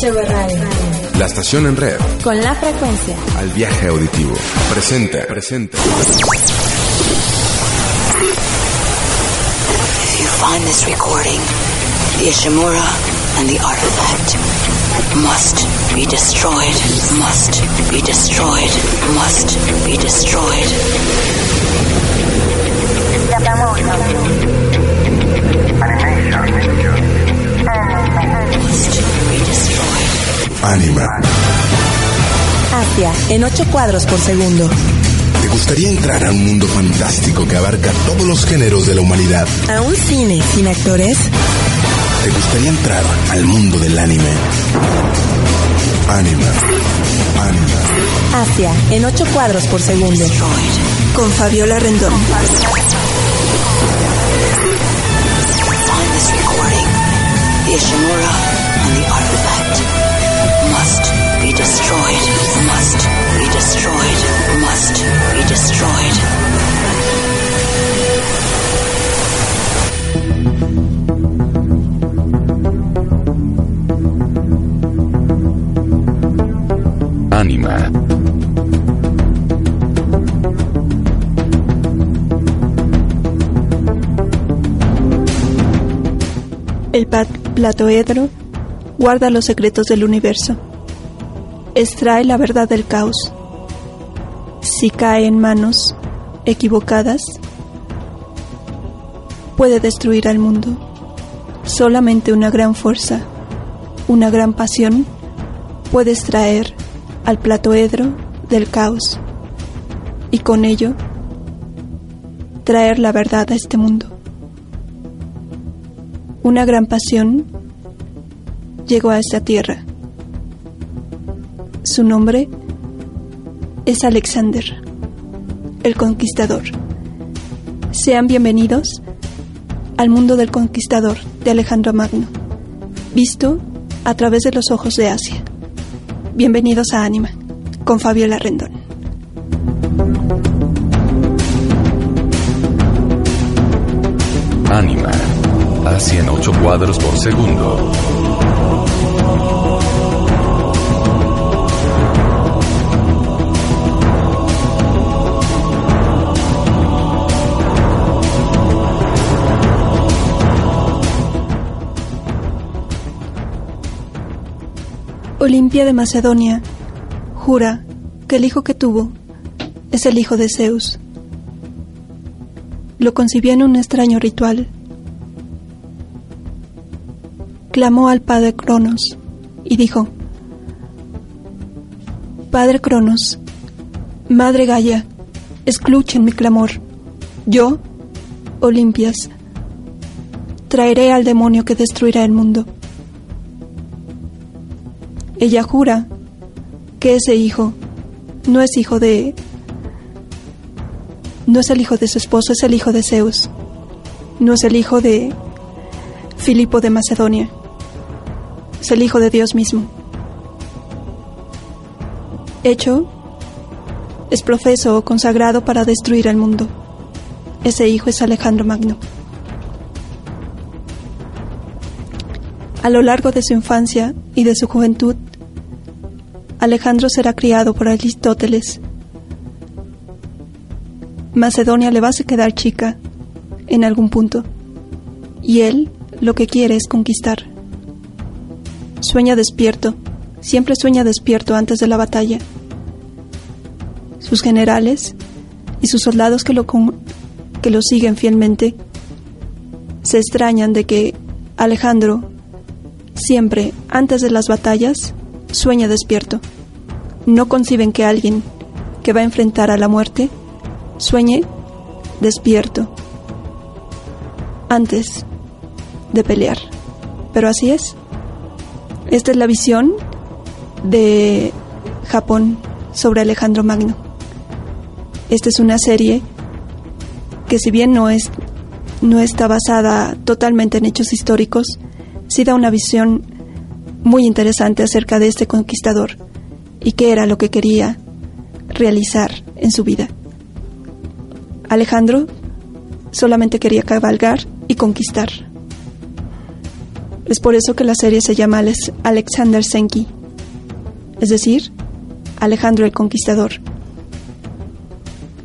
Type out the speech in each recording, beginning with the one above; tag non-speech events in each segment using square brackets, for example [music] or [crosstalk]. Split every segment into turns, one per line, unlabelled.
HB Radio.
La estación en red.
Con la frecuencia.
Al viaje auditivo. Presenta. Presenta.
If you find this recording, the Ishimura and the artifact must be destroyed. Must be destroyed. Must be destroyed.
Anima.
Asia, en 8 cuadros por segundo.
¿Te gustaría entrar a un mundo fantástico que abarca todos los géneros de la humanidad?
¿A un cine sin actores?
¿Te gustaría entrar al mundo del anime? Anima. Anima.
Asia, en 8 cuadros por segundo. Con Fabiola Rendón.
Find destroyed. Must be destroyed. Must be destroyed.
Anima.
El platoedro guarda los secretos del universo. Extrae la verdad del caos. Si cae en manos equivocadas, puede destruir al mundo. Solamente una gran fuerza, una gran pasión, puede extraer al platoedro del caos y con ello traer la verdad a este mundo. Una gran pasión llegó a esta tierra. Su nombre es Alexander, el conquistador. Sean bienvenidos al mundo del conquistador de Alejandro Magno, visto a través de los ojos de Asia. Bienvenidos a Anima, con Fabiola Rendón.
Anima. Asia en 8 cuadros por segundo.
Olimpia de Macedonia jura que el hijo que tuvo es el hijo de Zeus. Lo concibió en un extraño ritual. Clamó al padre Cronos y dijo, Padre Cronos, Madre Gaia, escuchen mi clamor. Yo, Olimpias, traeré al demonio que destruirá el mundo. Ella jura que ese hijo no es hijo de... No es el hijo de su esposo, es el hijo de Zeus. No es el hijo de Filipo de Macedonia. Es el hijo de Dios mismo. Hecho es profeso o consagrado para destruir el mundo. Ese hijo es Alejandro Magno. A lo largo de su infancia y de su juventud, Alejandro será criado por Aristóteles. Macedonia le va a quedar chica en algún punto, y él lo que quiere es conquistar. Sueña despierto, siempre sueña despierto antes de la batalla. Sus generales y sus soldados que lo, que lo siguen fielmente se extrañan de que Alejandro siempre antes de las batallas sueña despierto. No conciben que alguien que va a enfrentar a la muerte sueñe despierto antes de pelear. Pero así es. Esta es la visión de Japón sobre Alejandro Magno. Esta es una serie que si bien no es no está basada totalmente en hechos históricos, sí da una visión muy interesante acerca de este conquistador y qué era lo que quería realizar en su vida. Alejandro solamente quería cabalgar y conquistar. Es por eso que la serie se llama Alexander Senki, es decir, Alejandro el Conquistador.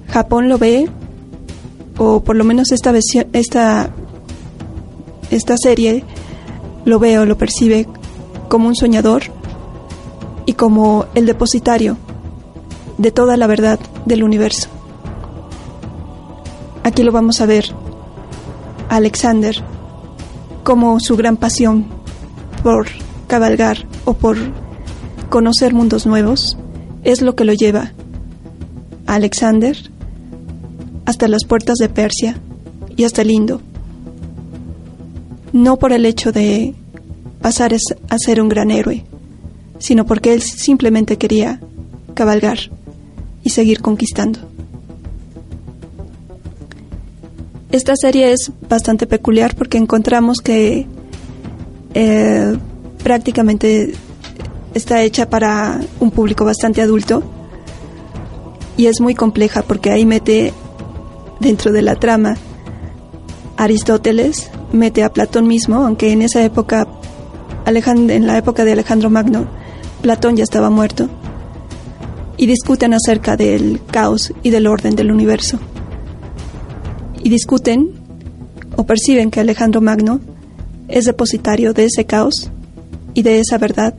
Japón lo ve, o por lo menos esta, esta, esta serie lo ve o lo percibe como un soñador y como el depositario de toda la verdad del universo. Aquí lo vamos a ver, Alexander, como su gran pasión por cabalgar o por conocer mundos nuevos es lo que lo lleva a Alexander hasta las puertas de Persia y hasta el Indo. No por el hecho de pasar a ser un gran héroe, sino porque él simplemente quería cabalgar y seguir conquistando. Esta serie es bastante peculiar porque encontramos que eh, prácticamente está hecha para un público bastante adulto y es muy compleja porque ahí mete dentro de la trama Aristóteles, mete a Platón mismo, aunque en esa época, en la época de Alejandro Magno, Platón ya estaba muerto y discuten acerca del caos y del orden del universo. Y discuten o perciben que Alejandro Magno es depositario de ese caos y de esa verdad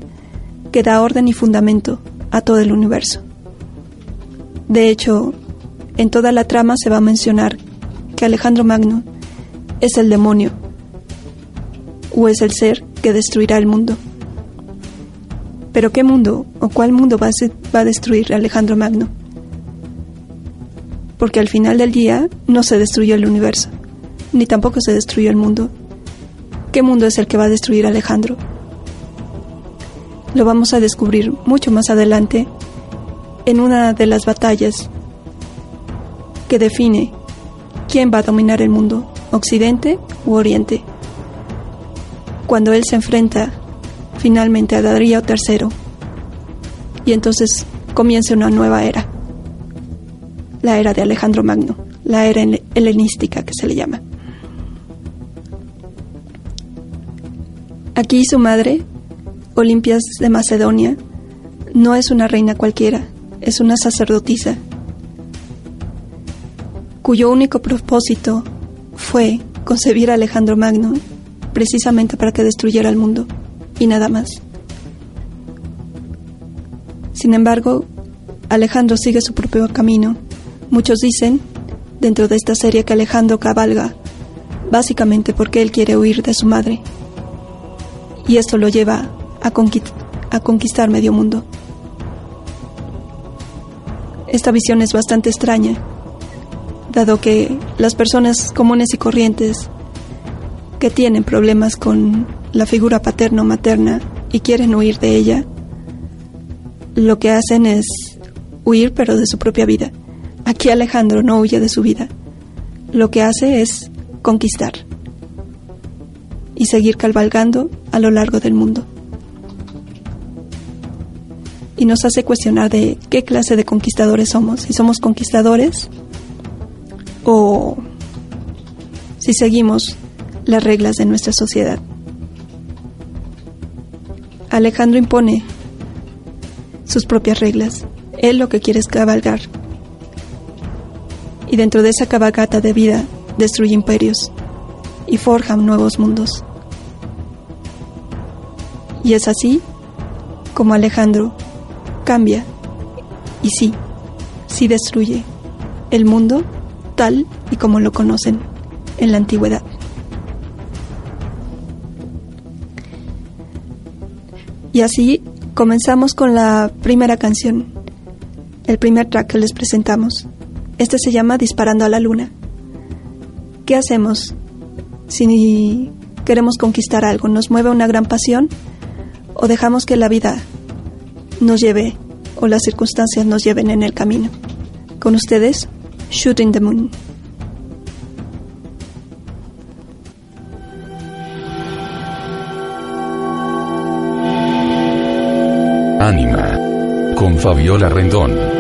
que da orden y fundamento a todo el universo. De hecho, en toda la trama se va a mencionar que Alejandro Magno es el demonio o es el ser que destruirá el mundo. Pero ¿qué mundo o cuál mundo va a, destruir Alejandro Magno? Porque al final del día no se destruyó el universo, ni tampoco se destruyó el mundo. ¿Qué mundo es el que va a destruir Alejandro? Lo vamos a descubrir mucho más adelante en una de las batallas que define quién va a dominar el mundo, Occidente u Oriente. Cuando él se enfrenta finalmente a Darío III. Y entonces comienza una nueva era, la era de Alejandro Magno, la era helenística que se le llama. Aquí su madre, Olimpias de Macedonia, no es una reina cualquiera, es una sacerdotisa, cuyo único propósito fue concebir a Alejandro Magno precisamente para que destruyera el mundo y nada más. Sin embargo, Alejandro sigue su propio camino. Muchos dicen, dentro de esta serie, que Alejandro cabalga, básicamente porque él quiere huir de su madre. Y esto lo lleva a, conquistar medio mundo. Esta visión es bastante extraña, dado que las personas comunes y corrientes que tienen problemas con la figura paterno-materna y quieren huir de ella, lo que hacen es huir pero de su propia vida. Aquí Alejandro no huye de su vida. Lo que hace es conquistar y seguir cabalgando a lo largo del mundo. Y nos hace cuestionar de qué clase de conquistadores somos, si somos conquistadores o si seguimos las reglas de nuestra sociedad. Alejandro impone sus propias reglas. Él lo que quiere es cabalgar. Y dentro de esa cabalgata de vida destruye imperios y forja nuevos mundos. Y es así como Alejandro cambia y sí, sí destruye el mundo tal y como lo conocen en la antigüedad. Y así comenzamos con la primera canción, el primer track que les presentamos. Este se llama Disparando a la Luna. ¿Qué hacemos si queremos conquistar algo? ¿Nos mueve una gran pasión? ¿O dejamos que la vida nos lleve o las circunstancias nos lleven en el camino? Con ustedes, Shooting the Moon.
Ánima. Con Fabiola Rendón.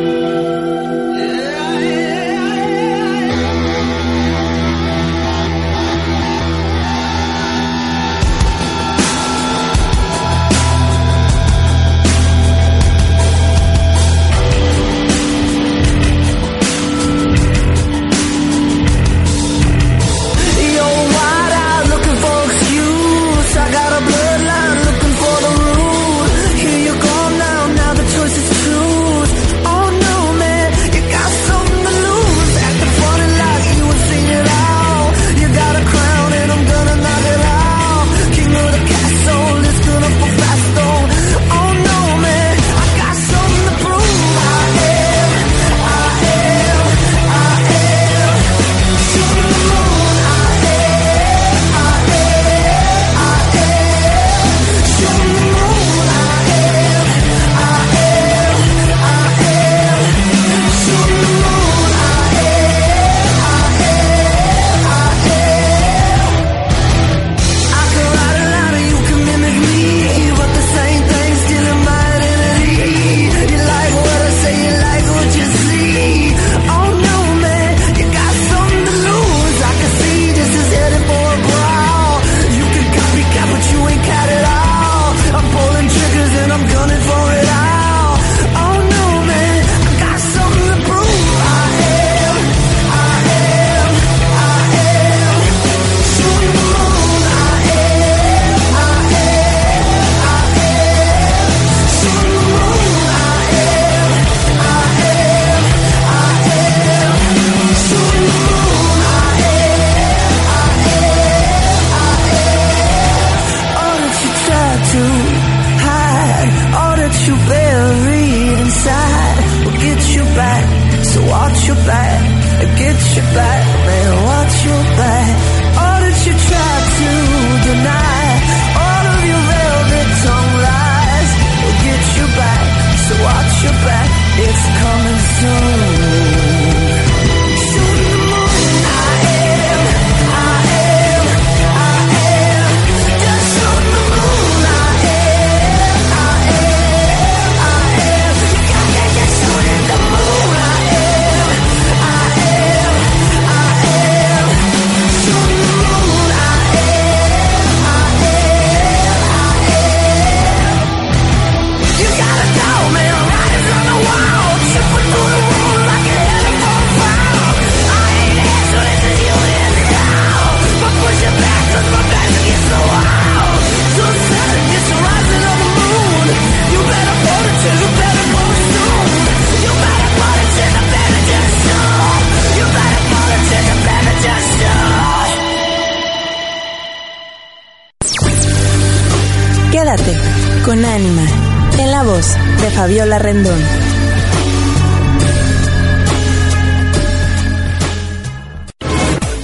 En la voz de Fabiola Rendón.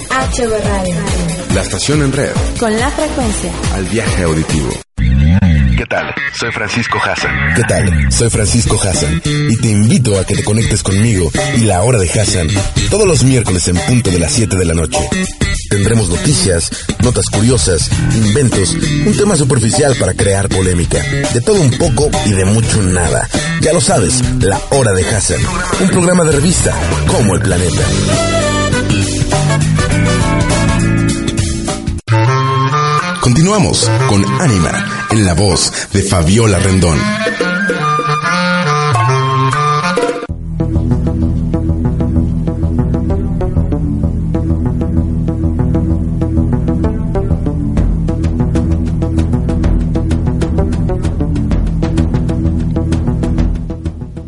HV Radio.
La estación en red.
Con la frecuencia.
Al viaje auditivo.
¿Qué tal? Soy Francisco Hassan.
¿Qué tal? Soy Francisco Hassan y te invito a que te conectes conmigo y la hora de Hassan todos los miércoles en punto de las 7 de la noche. Tendremos noticias, notas curiosas, inventos, un tema superficial para crear polémica. De todo un poco y de mucho nada. Ya lo sabes, la hora de Hassan. Un programa de revista como el planeta. Continuamos con Anima en la voz de Fabiola Rendón.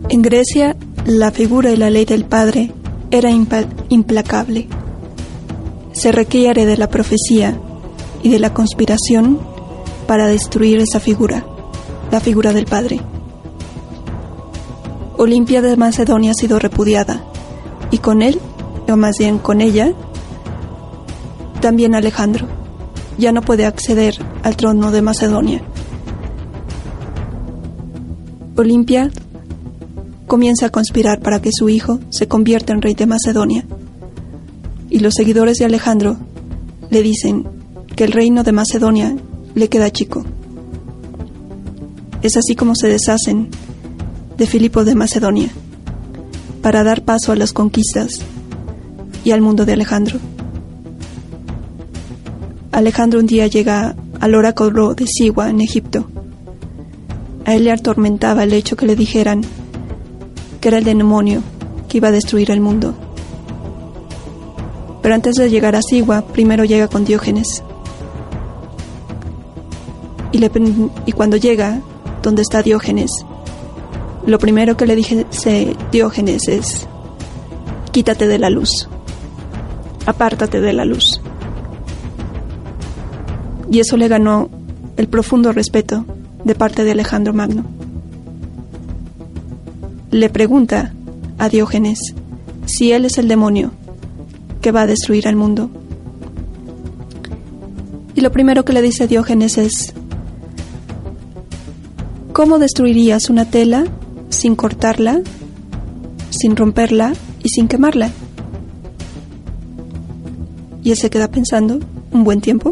En Grecia, la figura y la ley del padre era implacable. Se requiere de la profecía y de la conspiración para destruir esa figura, la figura del padre. Olimpia de Macedonia ha sido repudiada, y con él, o más bien con ella, también Alejandro. Ya no puede acceder al trono de Macedonia. Olimpia comienza a conspirar para que su hijo se convierta en rey de Macedonia. Y los seguidores de Alejandro le dicen que el reino de Macedonia le queda chico. Es así como se deshacen de Filipo de Macedonia para dar paso a las conquistas y al mundo de Alejandro. Alejandro un día llega al oráculo de Sigua en Egipto. A él le atormentaba el hecho que le dijeran que era el demonio que iba a destruir el mundo. Pero antes de llegar a Sigua, primero llega con Diógenes. Y, cuando llega donde está Diógenes, lo primero que le dice Diógenes es, quítate de la luz, apártate de la luz. Y eso le ganó el profundo respeto de parte de Alejandro Magno. Le pregunta a Diógenes si él es el demonio que va a destruir al mundo. Y lo primero que le dice Diógenes es, ¿cómo destruirías una tela sin cortarla, sin romperla y sin quemarla? Y él se queda pensando un buen tiempo,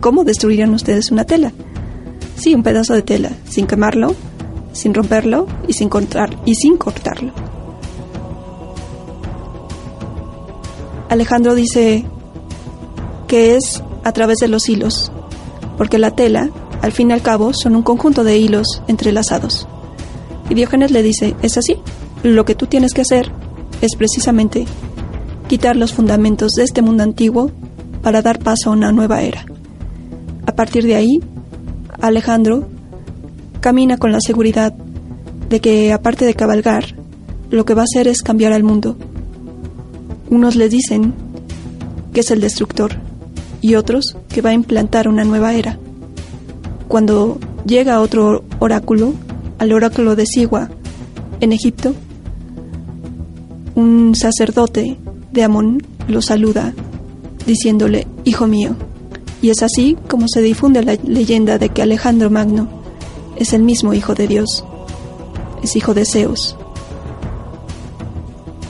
¿cómo destruirían ustedes una tela? Sí, un pedazo de tela, sin quemarlo, sin romperlo y sin sin cortarlo. Alejandro dice que es a través de los hilos, porque la tela, al fin y al cabo, son un conjunto de hilos entrelazados. Y Diógenes le dice, es así, lo que tú tienes que hacer es precisamente quitar los fundamentos de este mundo antiguo para dar paso a una nueva era. A partir de ahí, Alejandro camina con la seguridad de que, aparte de cabalgar, lo que va a hacer es cambiar al mundo. Unos le dicen que es el destructor y otros que va a implantar una nueva era. Cuando llega otro oráculo, al oráculo de Sigua, en Egipto, un sacerdote de Amón lo saluda diciéndole, Hijo mío. Y es así como se difunde la leyenda de que Alejandro Magno es el mismo Hijo de Dios, es hijo de Zeus.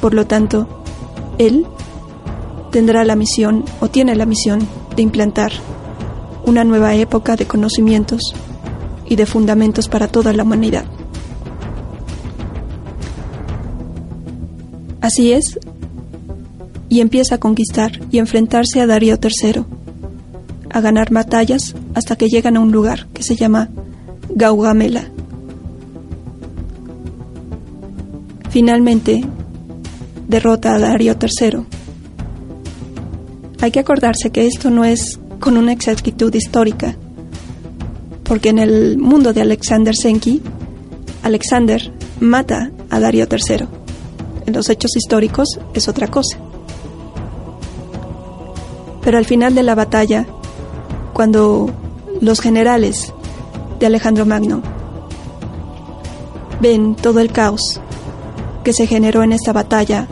Por lo tanto, él tendrá la misión o tiene la misión de implantar una nueva época de conocimientos y de fundamentos para toda la humanidad. Así es, y empieza a conquistar y enfrentarse a Darío III, a ganar batallas hasta que llegan a un lugar que se llama Gaugamela. Finalmente, derrota a Darío III. Hay que acordarse que esto no es con una exactitud histórica, porque en el mundo de Alexander Senki, Alexander mata a Darío III. En los hechos históricos es otra cosa. Pero al final de la batalla, cuando los generales de Alejandro Magno ven todo el caos que se generó en esta batalla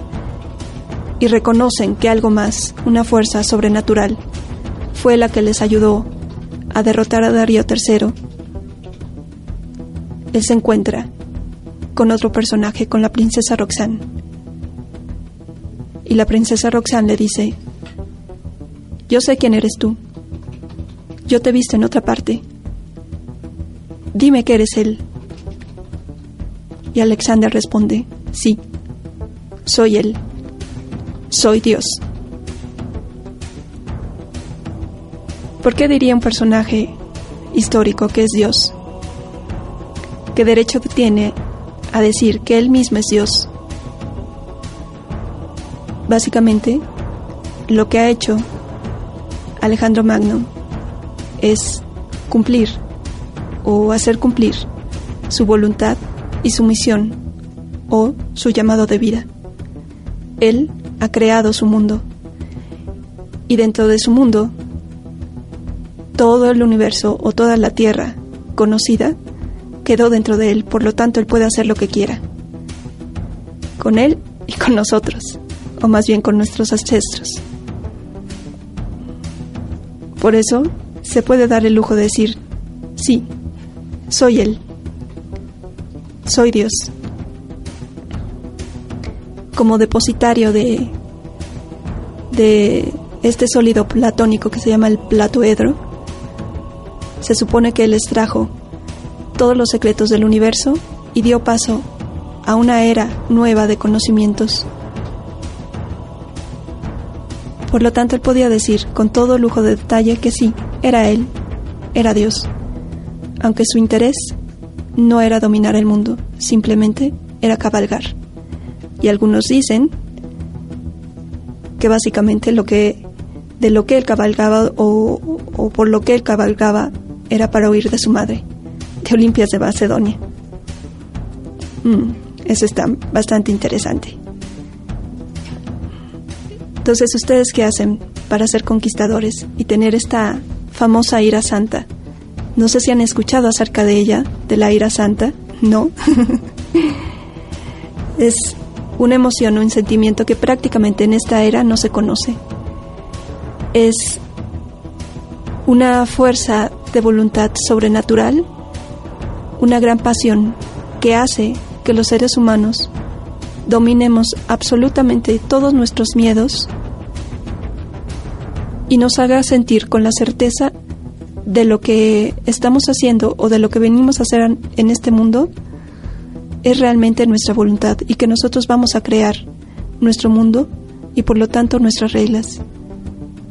y reconocen que algo más, una fuerza sobrenatural, fue la que les ayudó a derrotar a Darío III, él se encuentra con otro personaje, con la princesa Roxanne. Y la princesa Roxanne le dice, yo sé quién eres tú. Yo te he visto en otra parte. Dime que eres él. Y Alexander responde, sí, soy él. Soy Dios. ¿Por qué diría un personaje histórico que es Dios? ¿Qué derecho tiene a decir que él mismo es Dios? Básicamente, lo que ha hecho Alejandro Magno es cumplir o hacer cumplir su voluntad y su misión o su llamado de vida. Él ha creado su mundo y dentro de su mundo todo el universo o toda la tierra conocida quedó dentro de él, por lo tanto él puede hacer lo que quiera. Con él y con nosotros, o más bien con nuestros ancestros. Por eso se puede dar el lujo de decir, sí, soy él, soy Dios. Como depositario de, este sólido platónico que se llama el platoedro, se supone que él extrajo todos los secretos del universo y dio paso a una era nueva de conocimientos. Por lo tanto, él podía decir con todo lujo de detalle que sí, era él, era Dios, aunque su interés no era dominar el mundo, simplemente era cabalgar. Y algunos dicen que básicamente lo que de lo que él cabalgaba o, o por lo que él cabalgaba era para huir de su madre, de Olimpias de Macedonia. Mm, eso está bastante interesante. Entonces, ¿ustedes qué hacen para ser conquistadores y tener esta famosa ira santa? No sé si han escuchado acerca de ella, de la ira santa. No. [laughs] es una emoción, un sentimiento que prácticamente en esta era no se conoce. Es una fuerza de voluntad sobrenatural, una gran pasión que hace que los seres humanos dominemos absolutamente todos nuestros miedos y nos haga sentir con la certeza de lo que estamos haciendo o de lo que venimos a hacer en este mundo es realmente nuestra voluntad y que nosotros vamos a crear nuestro mundo y por lo tanto nuestras reglas.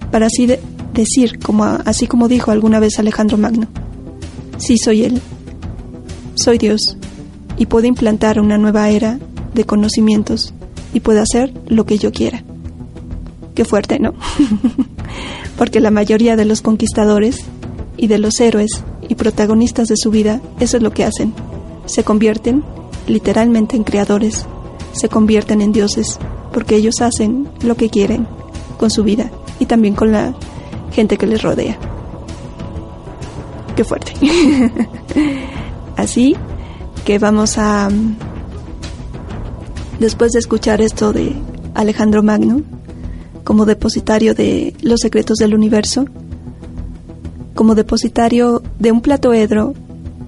Para así de decir, como así como dijo alguna vez Alejandro Magno, sí soy Él, soy Dios, y puedo implantar una nueva era de conocimientos y puedo hacer lo que yo quiera. Qué fuerte, ¿no? [laughs] Porque la mayoría de los conquistadores y de los héroes y protagonistas de su vida, eso es lo que hacen. Se convierten literalmente en creadores, se convierten en dioses, porque ellos hacen lo que quieren con su vida y también con la gente que les rodea. Qué fuerte. [laughs] Así que vamos a, después de escuchar esto de Alejandro Magno, como depositario de los secretos del universo, como depositario de un platoedro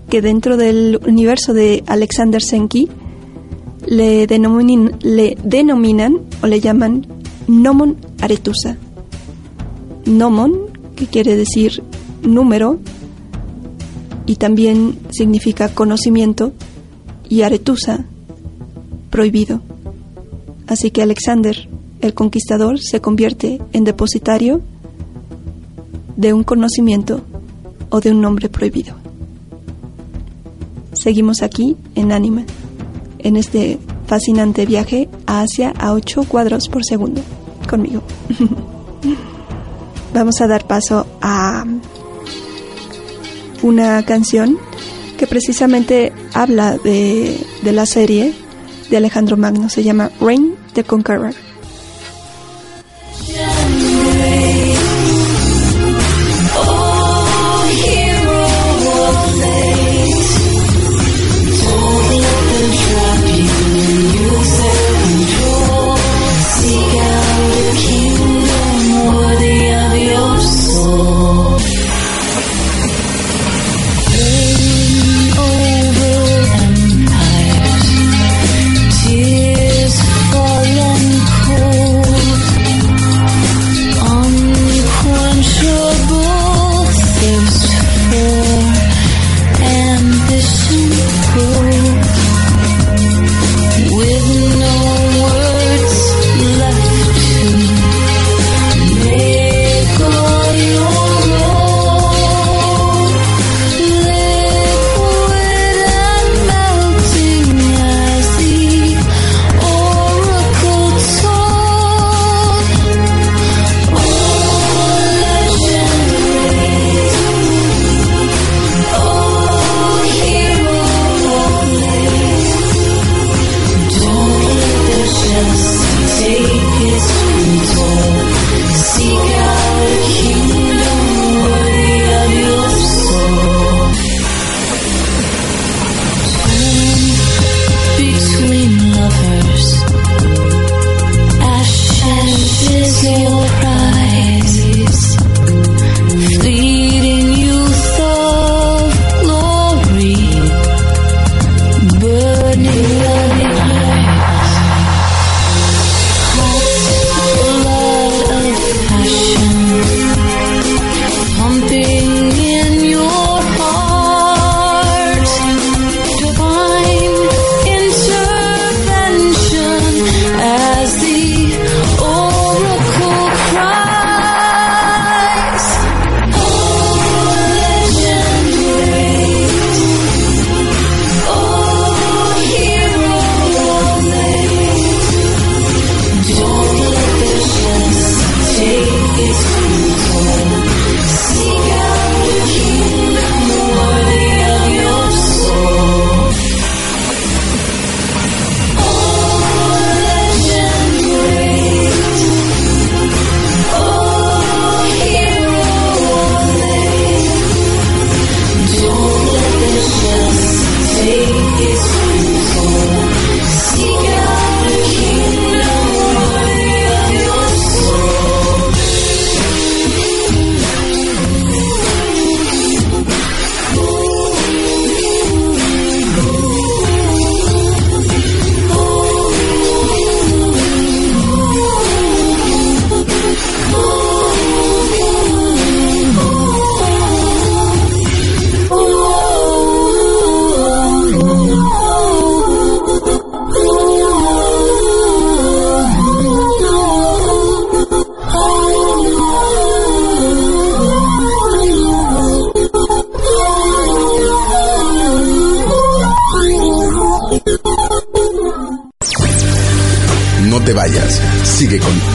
que dentro del universo de Alexander Senki le, le denominan o le llaman Nomon Aretusa nomon, que quiere decir número, y también significa conocimiento, y aretusa, prohibido. Así que Alexander, el conquistador, se convierte en depositario de un conocimiento o de un nombre prohibido. Seguimos aquí en Anima, en este fascinante viaje a Asia a 8 cuadros por segundo. Conmigo. [laughs] vamos a dar paso a una canción que precisamente habla de, la serie de Alejandro Magno, se llama Reign the Conqueror.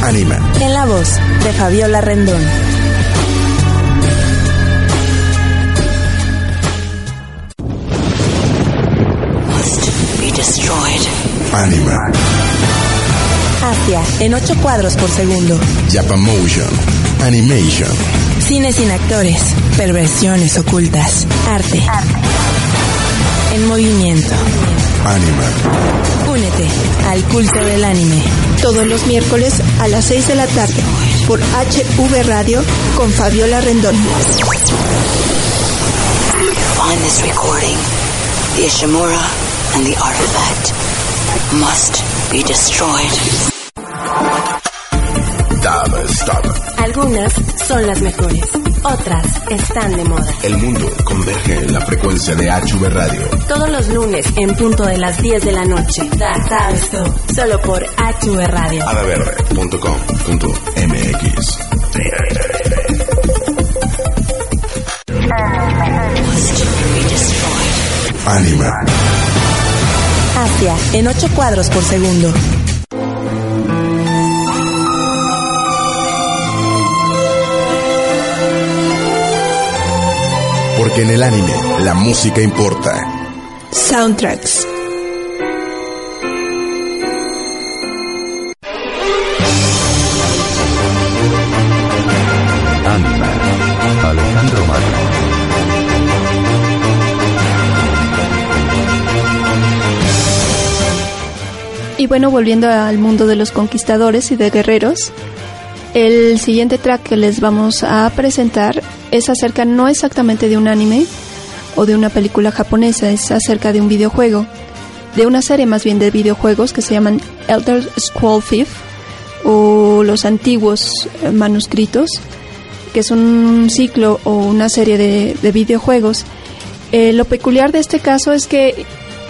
Anima.
En la voz de Fabiola Rendón.
Must be destroyed.
Anima.
Asia en 8 cuadros por segundo.
Japamotion. Animation.
Cine sin actores. Perversiones ocultas. Arte. En movimiento.
Anima.
Únete al culto del anime.
Todos los miércoles a las 6 de la tarde por HV Radio con Fabiola Rendón.
Find this recording. The Ishimura and the artifact must be destroyed.
Stop.
Algunas son las mejores. Otras están de moda.
El mundo converge en la frecuencia de HV Radio.
Todos los lunes en punto de las 10 de la noche. Da, sabes tú. Solo por HV Radio.
adaverde.com.mx. Anima.
Asia en 8 cuadros por segundo.
Porque en el anime, la música importa.
Soundtracks.
Anima. Alejandro Magno.
Y bueno, volviendo al mundo de los conquistadores y de guerreros, el siguiente track que les vamos a presentar es acerca no exactamente de un anime o de una película japonesa, es acerca de un videojuego, de una serie más bien de videojuegos que se llaman Elder Scrolls V o los antiguos eh, manuscritos, que es un ciclo o una serie de, de videojuegos. Eh, lo peculiar de este caso es que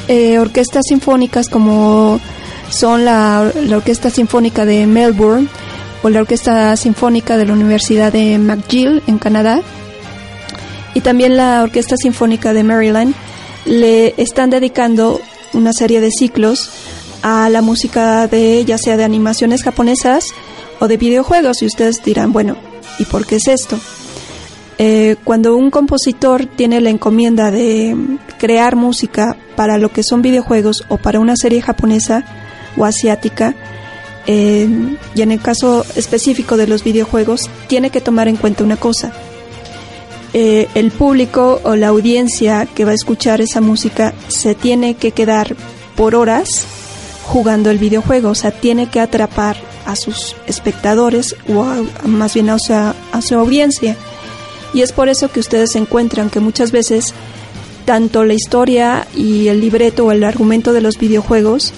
eh, orquestas sinfónicas como son la Orquesta Sinfónica de Melbourne o la Orquesta Sinfónica de la Universidad de McGill en Canadá y también la Orquesta Sinfónica de Maryland le están dedicando una serie de ciclos a la música de ya sea de animaciones japonesas o de videojuegos y ustedes dirán, bueno, ¿y por qué es esto? Eh, cuando un compositor tiene la encomienda de crear música para lo que son videojuegos o para una serie japonesa o asiática, eh, y en el caso específico de los videojuegos, tiene que tomar en cuenta una cosa. Eh, el público o la audiencia que va a escuchar esa música se tiene que quedar por horas jugando el videojuego, o sea, tiene que atrapar a sus espectadores o a- más bien a, sea, a su audiencia. Y es por eso que ustedes encuentran que muchas veces tanto la historia y el libreto o el argumento de los videojuegos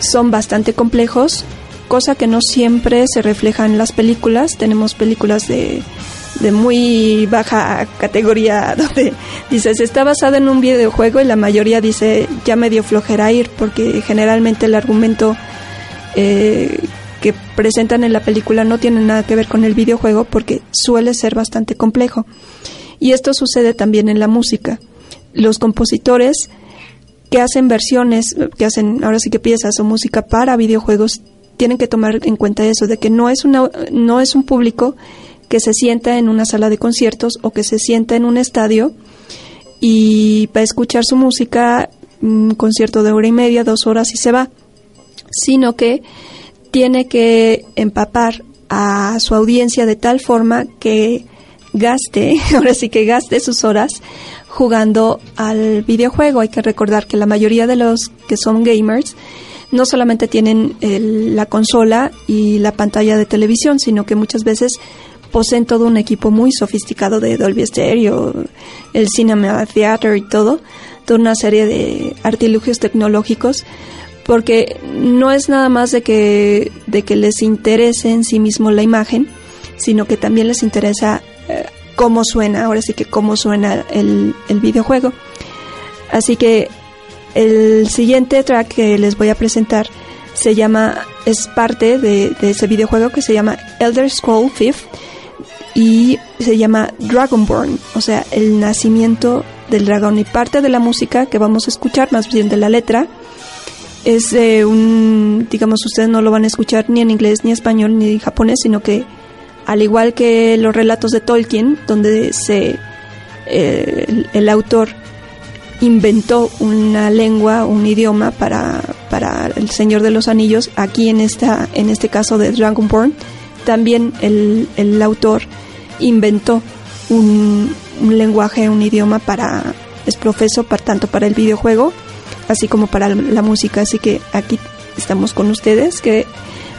son bastante complejos, cosa que no siempre se refleja en las películas. Tenemos películas de, de muy baja categoría [laughs] donde dices está basada en un videojuego y la mayoría dice ya me dio flojera ir porque generalmente el argumento eh, que presentan en la película no tiene nada que ver con el videojuego porque suele ser bastante complejo. Y esto sucede también en la música. Los compositores que hacen versiones, que hacen ahora sí que piezas o música para videojuegos, tienen que tomar en cuenta eso, de que no es, una, no es un público que se sienta en una sala de conciertos o que se sienta en un estadio y para escuchar su música, un concierto de hora y media, dos horas y se va, sino que tiene que empapar a su audiencia de tal forma que gaste, [laughs] ahora sí que gaste sus horas jugando al videojuego. Hay que recordar que la mayoría de los que son gamers no solamente tienen la consola y la pantalla de televisión, sino que muchas veces poseen todo un equipo muy sofisticado de Dolby Stereo, el Cinema Theater y todo, toda una serie de artilugios tecnológicos, porque no es nada más de que, de que les interese en sí mismo la imagen, sino que también les interesa eh, cómo suena, ahora sí que cómo suena el, el videojuego. Así que el siguiente track que les voy a presentar se llama, es parte de, ese videojuego que se llama Elder Scroll 5 y se llama Dragonborn, o sea, el nacimiento del dragón. Y parte de la música que vamos a escuchar, más bien de la letra, es un, digamos, ustedes no lo van a escuchar ni en inglés, ni español, ni en japonés, sino que al igual que los relatos de Tolkien, donde se eh, el, autor inventó una lengua, un idioma para, para el Señor de los Anillos, aquí en esta, en este caso de Dragonborn, también el, el autor inventó un, un, lenguaje, un idioma para, es profeso para, tanto para el videojuego, así como para la música, así que aquí estamos con ustedes, que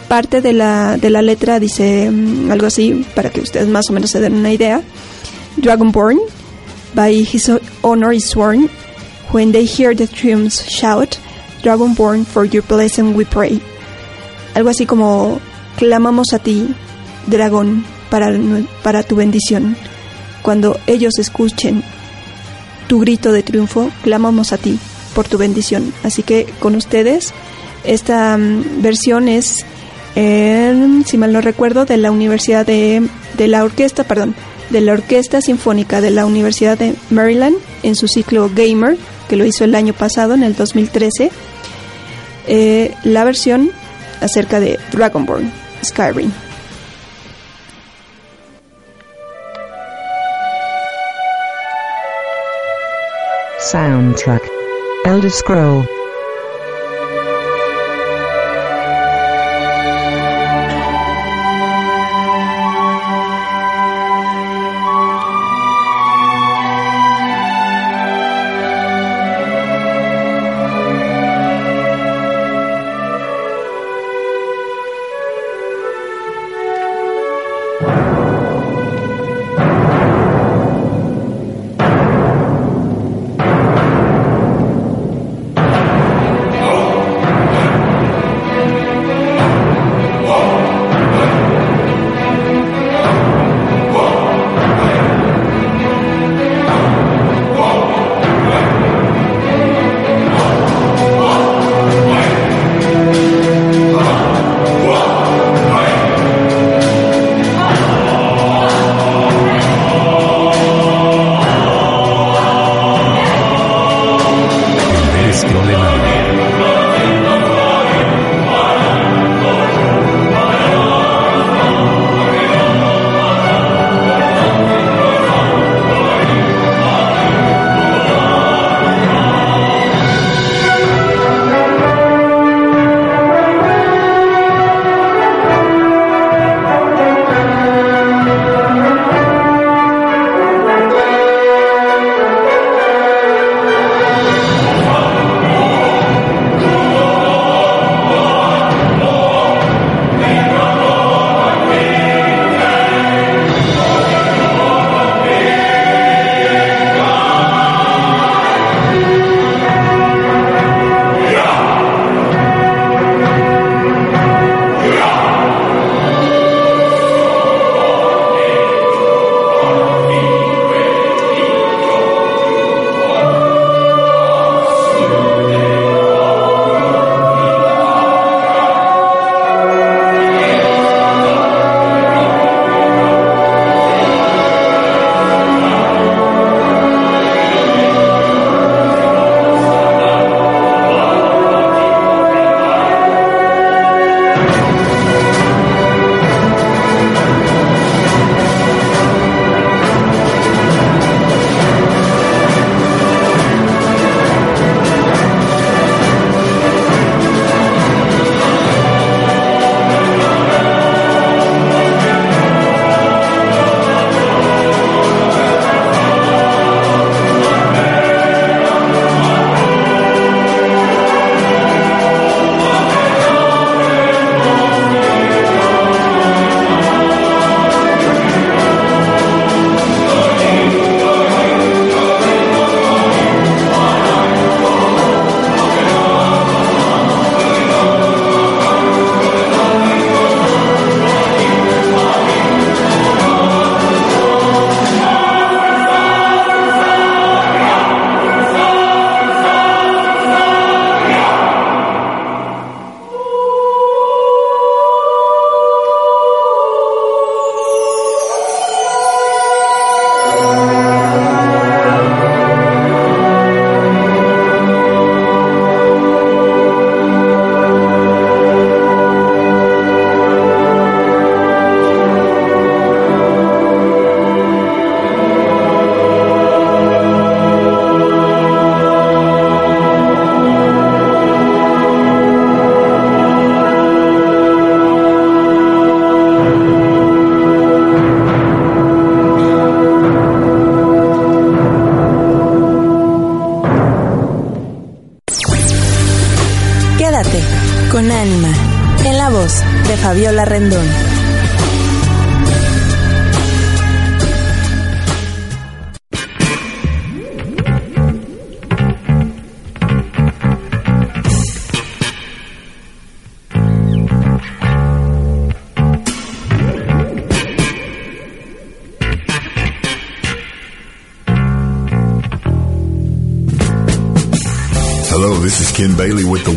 parte de la, de la letra dice mm, algo así, para que ustedes más o menos se den una idea. Dragonborn, by his honor is sworn, when they hear the triumphs shout, Dragonborn, for your blessing we pray. Algo así como, clamamos a ti, dragón, para, para tu bendición. Cuando ellos escuchen tu grito de triunfo, clamamos a ti por tu bendición. Así que con ustedes, esta mm, versión es si mal no recuerdo, de la Universidad de, de la Orquesta, perdón, de la Orquesta Sinfónica de la Universidad de Maryland en su ciclo Gamer, que lo hizo el año pasado, en el 2013, eh, la versión acerca de Dragonborn, Skyrim.
Soundtrack Elder Scroll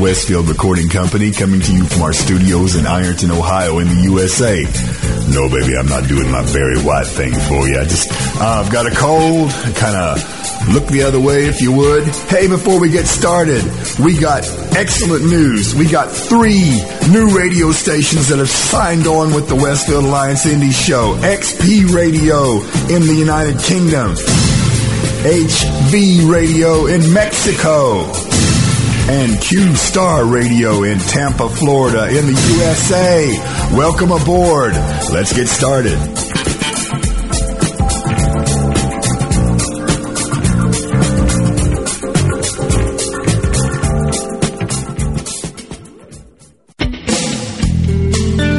Westfield Recording Company coming to you from our studios in Ironton, Ohio in the USA. No, baby, I'm not doing my Barry White thing for you. I just, uh, I've got a cold. Kind of look the other way if you would. Hey, before we get started, we got excellent news. We got three new radio stations that have signed on with the Westfield Alliance Indie Show. XP Radio in the United Kingdom. HV Radio in Mexico and Q Star Radio in Tampa, Florida in the USA. Welcome aboard. Let's get started.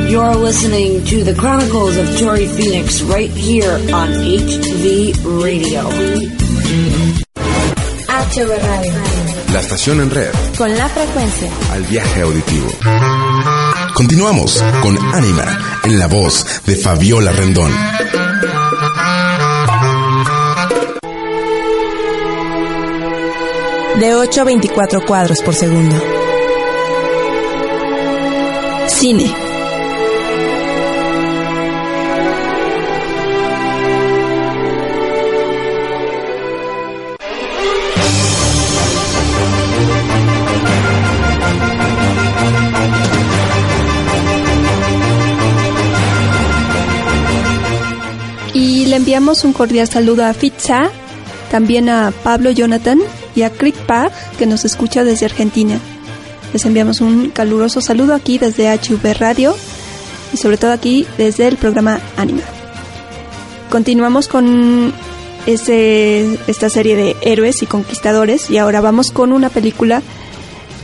You're listening to the Chronicles of Tori Phoenix right here on HV Radio.
HV Radio.
La estación en red,
Con la frecuencia.
al viaje auditivo. Continuamos con Ánima, en la voz de Fabiola Rendón.
De 8 a 24 cuadros por segundo.
Cine. Enviamos un cordial saludo a Fitza, también a Pablo Jonathan y a Crick Pag, que nos escucha desde Argentina. Les enviamos un caluroso saludo aquí desde HV Radio y sobre todo aquí desde el programa Anima. Continuamos con este, esta serie de héroes y conquistadores y ahora vamos con una película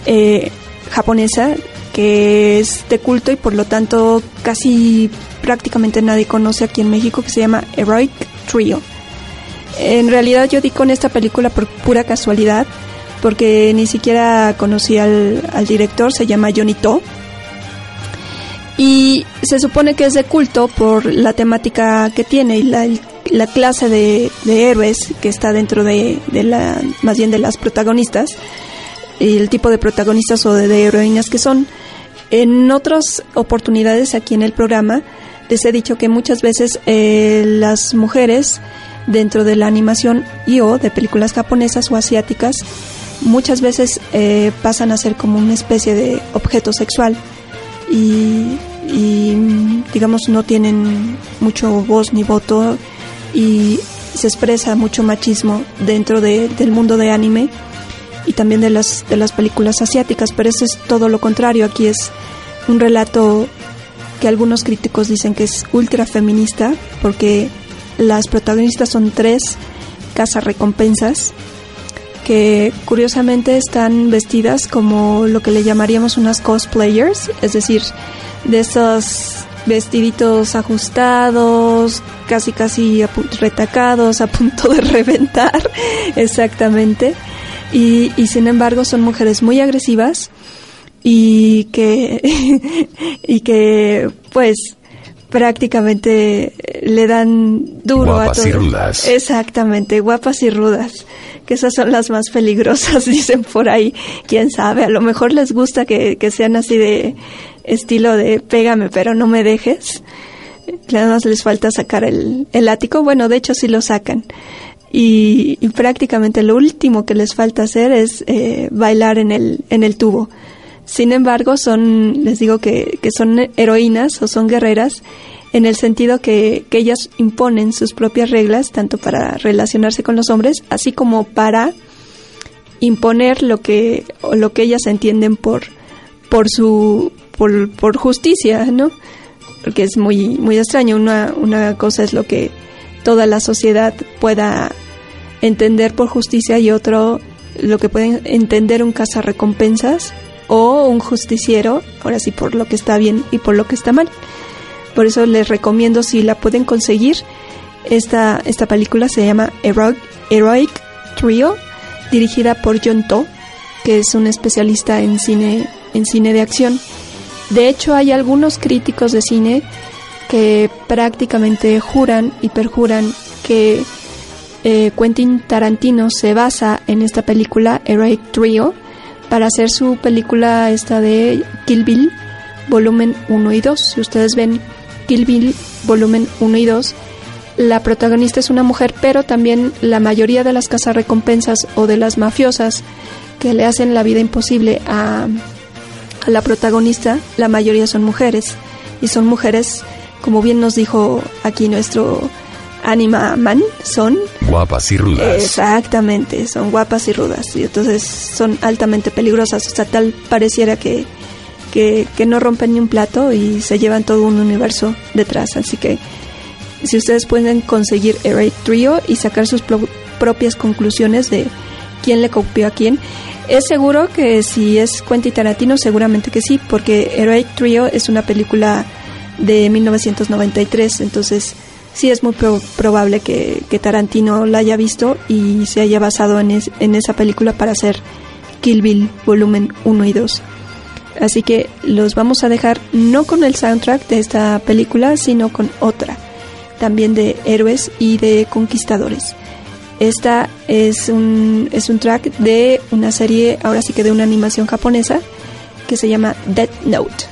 eh, japonesa que es de culto y por lo tanto casi prácticamente nadie conoce aquí en México que se llama Heroic Trio. En realidad yo di con esta película por pura casualidad porque ni siquiera conocí al, al director, se llama Johnny To. Y se supone que es de culto por la temática que tiene y la, la clase de, héroes que está dentro de, la, más bien de las protagonistas y el tipo de protagonistas o de heroínas que son. En otras oportunidades aquí en el programa les he dicho que muchas veces eh, las mujeres dentro de la animación y o de películas japonesas o asiáticas muchas veces eh, pasan a ser como una especie de objeto sexual. Y, y, digamos no tienen mucho voz ni voto y se expresa mucho machismo dentro de- del mundo de anime y también de las de las películas asiáticas pero eso es todo lo contrario aquí es un relato que algunos críticos dicen que es ultra feminista porque las protagonistas son tres recompensas que curiosamente están vestidas como lo que le llamaríamos unas cosplayers, es decir, de esos vestiditos ajustados, casi casi retacados, a punto de [laughs] reventar, exactamente. Y, y sin embargo son mujeres muy agresivas y que [laughs] y que pues prácticamente le dan duro
Guapas
a todo.
y rudas.
Exactamente, guapas y rudas, que esas son las más peligrosas, [laughs] dicen por ahí. Quién sabe, a lo mejor les gusta que, que sean así de estilo de pégame pero no me dejes. Nada más les falta sacar el, el ático. Bueno, de hecho sí lo sacan. Y, prácticamente lo último que les falta hacer es eh, bailar en el, en el tubo. Sin embargo, son, les digo que, que son heroínas o son guerreras en el sentido que, que ellas imponen sus propias reglas, tanto para relacionarse con los hombres, así como para imponer lo que, o lo que ellas entienden por, por su, por, por justicia, ¿no? Porque es muy, muy extraño. Una, una cosa es lo que toda la sociedad pueda entender por justicia y otro lo que pueden entender un cazarrecompensas o un justiciero, ahora sí por lo que está bien y por lo que está mal. Por eso les recomiendo si la pueden conseguir. Esta, esta película se llama Heroic, Heroic Trio, dirigida por John To, que es un especialista en cine, en cine de acción. De hecho, hay algunos críticos de cine que prácticamente juran y perjuran que eh, Quentin Tarantino se basa en esta película Heroic Trio para hacer su película esta de Kill Bill volumen 1 y 2. Si ustedes ven Kill Bill volumen 1 y 2, la protagonista es una mujer, pero también la mayoría de las recompensas o de las mafiosas que le hacen la vida imposible a la protagonista, la mayoría son mujeres. Y son mujeres, como bien nos dijo aquí nuestro Anima Man son
guapas y rudas.
Exactamente, son guapas y rudas y entonces son altamente peligrosas, o sea, tal pareciera que, que, no rompen ni un plato y se llevan todo un universo detrás, así que si ustedes pueden conseguir Heroic Trio y sacar sus propias conclusiones de quién le copió a quién, es seguro que si es Quentin Tarantino, seguramente que sí, porque Heroic Trio es una película de 1993, entonces sí es muy probable que, Tarantino la haya visto y se haya basado en, en esa película para hacer Kill Bill volumen 1 y 2. Así que los vamos a dejar no con el soundtrack de esta película, sino con otra, también de héroes y de conquistadores. Esta es un, es un track de una serie, ahora sí que de una animación japonesa, que se llama Dead Note.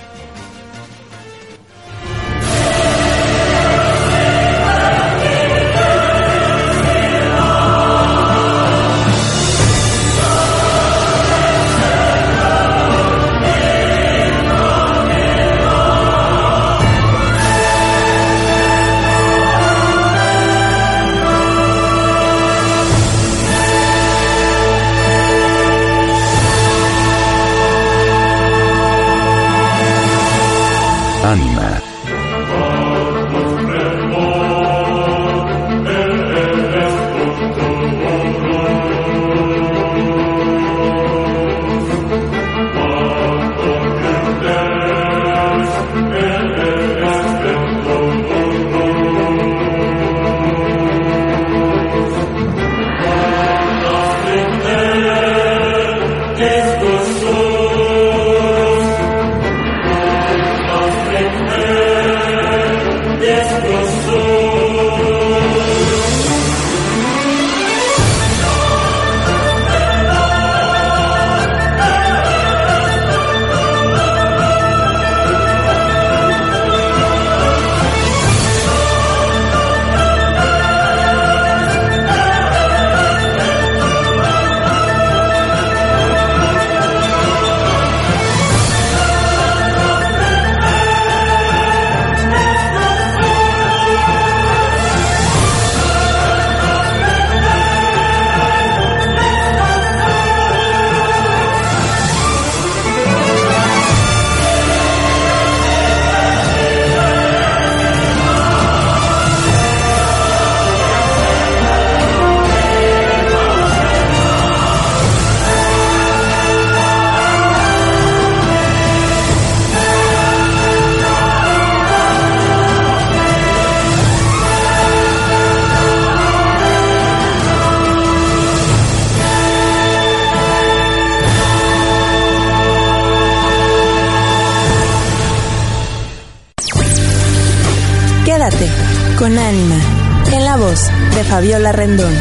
De Fabiola Rendón.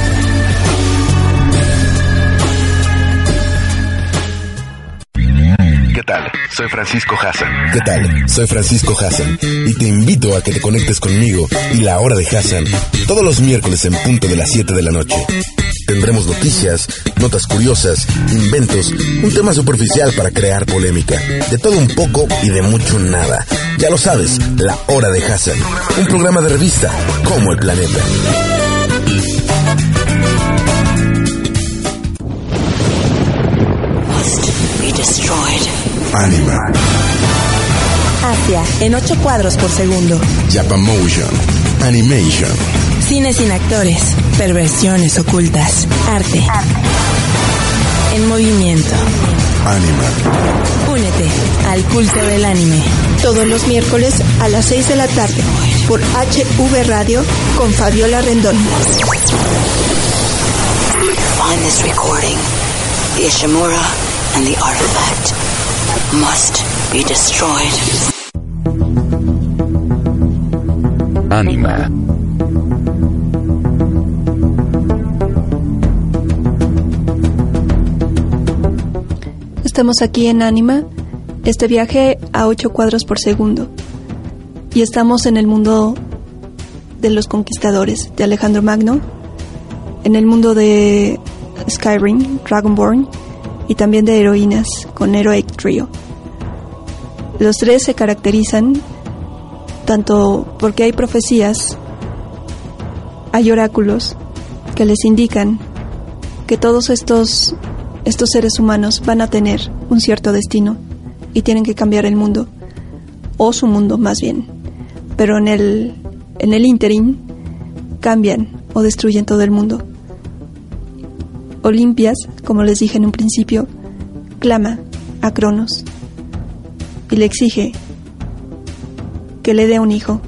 ¿Qué tal? Soy Francisco Hassan. ¿Qué tal? Soy Francisco Hassan y te invito a que te conectes conmigo y la hora de Hassan todos los miércoles en punto de las 7 de la noche. Tendremos noticias, notas curiosas, inventos, un tema superficial para crear polémica, de todo un poco y de mucho nada. Ya lo sabes, La Hora de Hassan, un programa de revista como el planeta. Anima.
Asia, en 8 cuadros por segundo.
Japamotion. Animation.
Cine sin actores, perversiones ocultas, arte. En movimiento.
Animal.
Únete al culto del anime.
Todos los miércoles a las 6 de la tarde por HV Radio con Fabiola Rendón.
Find this recording. Ishimura and the artifact must be destroyed.
Anima.
Estamos aquí en Anima, este viaje a 8 cuadros por segundo. Y estamos en el mundo de los conquistadores de Alejandro Magno, en el mundo de Skyrim, Dragonborn y también de heroínas con Heroic Trio. Los tres se caracterizan tanto porque hay profecías, hay oráculos que les indican que todos estos estos seres humanos van a tener un cierto destino y tienen que cambiar el mundo, o su mundo más bien. Pero en el, en el interim cambian o destruyen todo el mundo. Olimpias, como les dije en un principio, clama a Cronos y le exige que le dé un hijo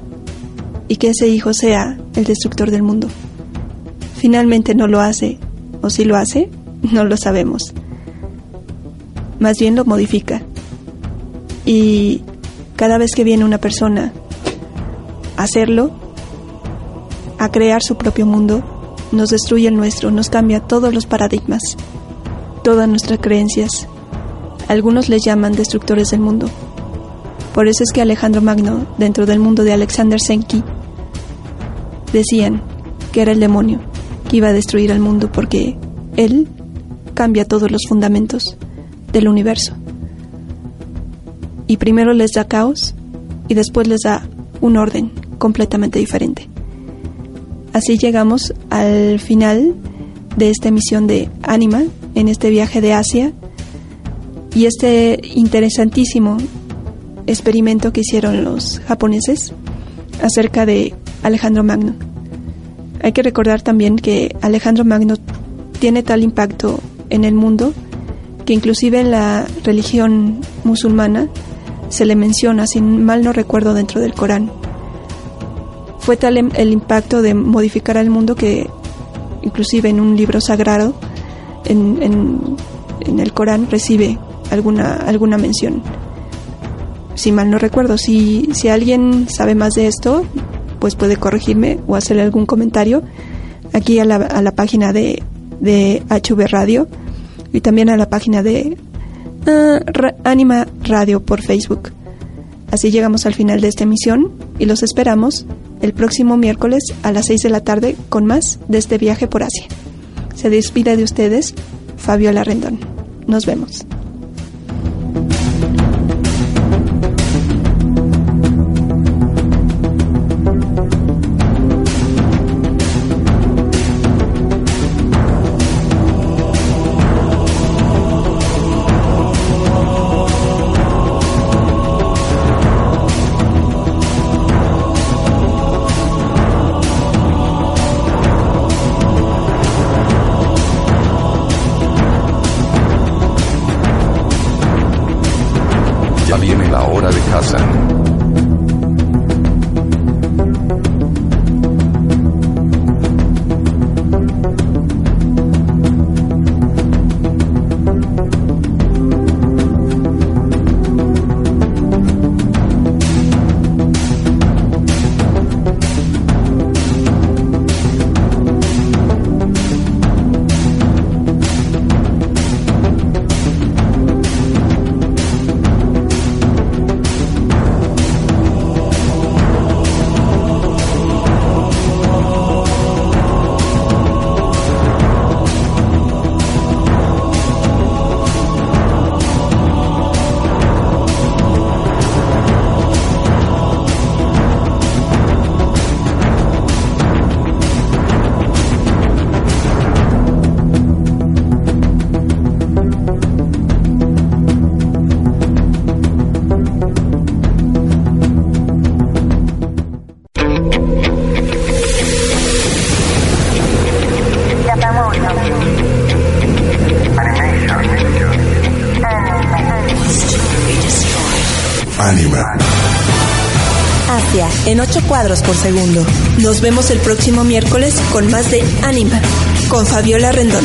y que ese hijo sea el destructor del mundo. Finalmente no lo hace, o si lo hace, [laughs] no lo sabemos. Más bien lo modifica. Y cada vez que viene una persona a hacerlo, a crear su propio mundo, nos destruye el nuestro, nos cambia todos los paradigmas, todas nuestras creencias. Algunos les llaman destructores del mundo. Por eso es que Alejandro Magno, dentro del mundo de Alexander Senki, decían que era el demonio que iba a destruir al mundo porque él cambia todos los fundamentos del universo. Y primero les da caos y después les da un orden completamente diferente. Así llegamos al final de esta emisión de Anima en este viaje de Asia y este interesantísimo experimento que hicieron los japoneses acerca de Alejandro Magno. Hay que recordar también que Alejandro Magno tiene tal impacto en el mundo que inclusive en la religión musulmana se le menciona, si mal no recuerdo, dentro del Corán. Fue tal em, el impacto de modificar al mundo que inclusive en un libro sagrado, en, en, el Corán, recibe alguna, alguna mención. Si mal no recuerdo, si, si alguien sabe más de esto, pues puede corregirme o hacerle algún comentario aquí a la, a la página de, de HV Radio y también a la página de uh, Anima Radio por Facebook. Así llegamos al final de esta emisión y los esperamos el próximo miércoles a las 6 de la tarde con más de este viaje por Asia. Se despide de ustedes Fabiola Rendón. Nos vemos.
Hassan.
Nos vemos el próximo miércoles con más de Anima, con Fabiola Rendón.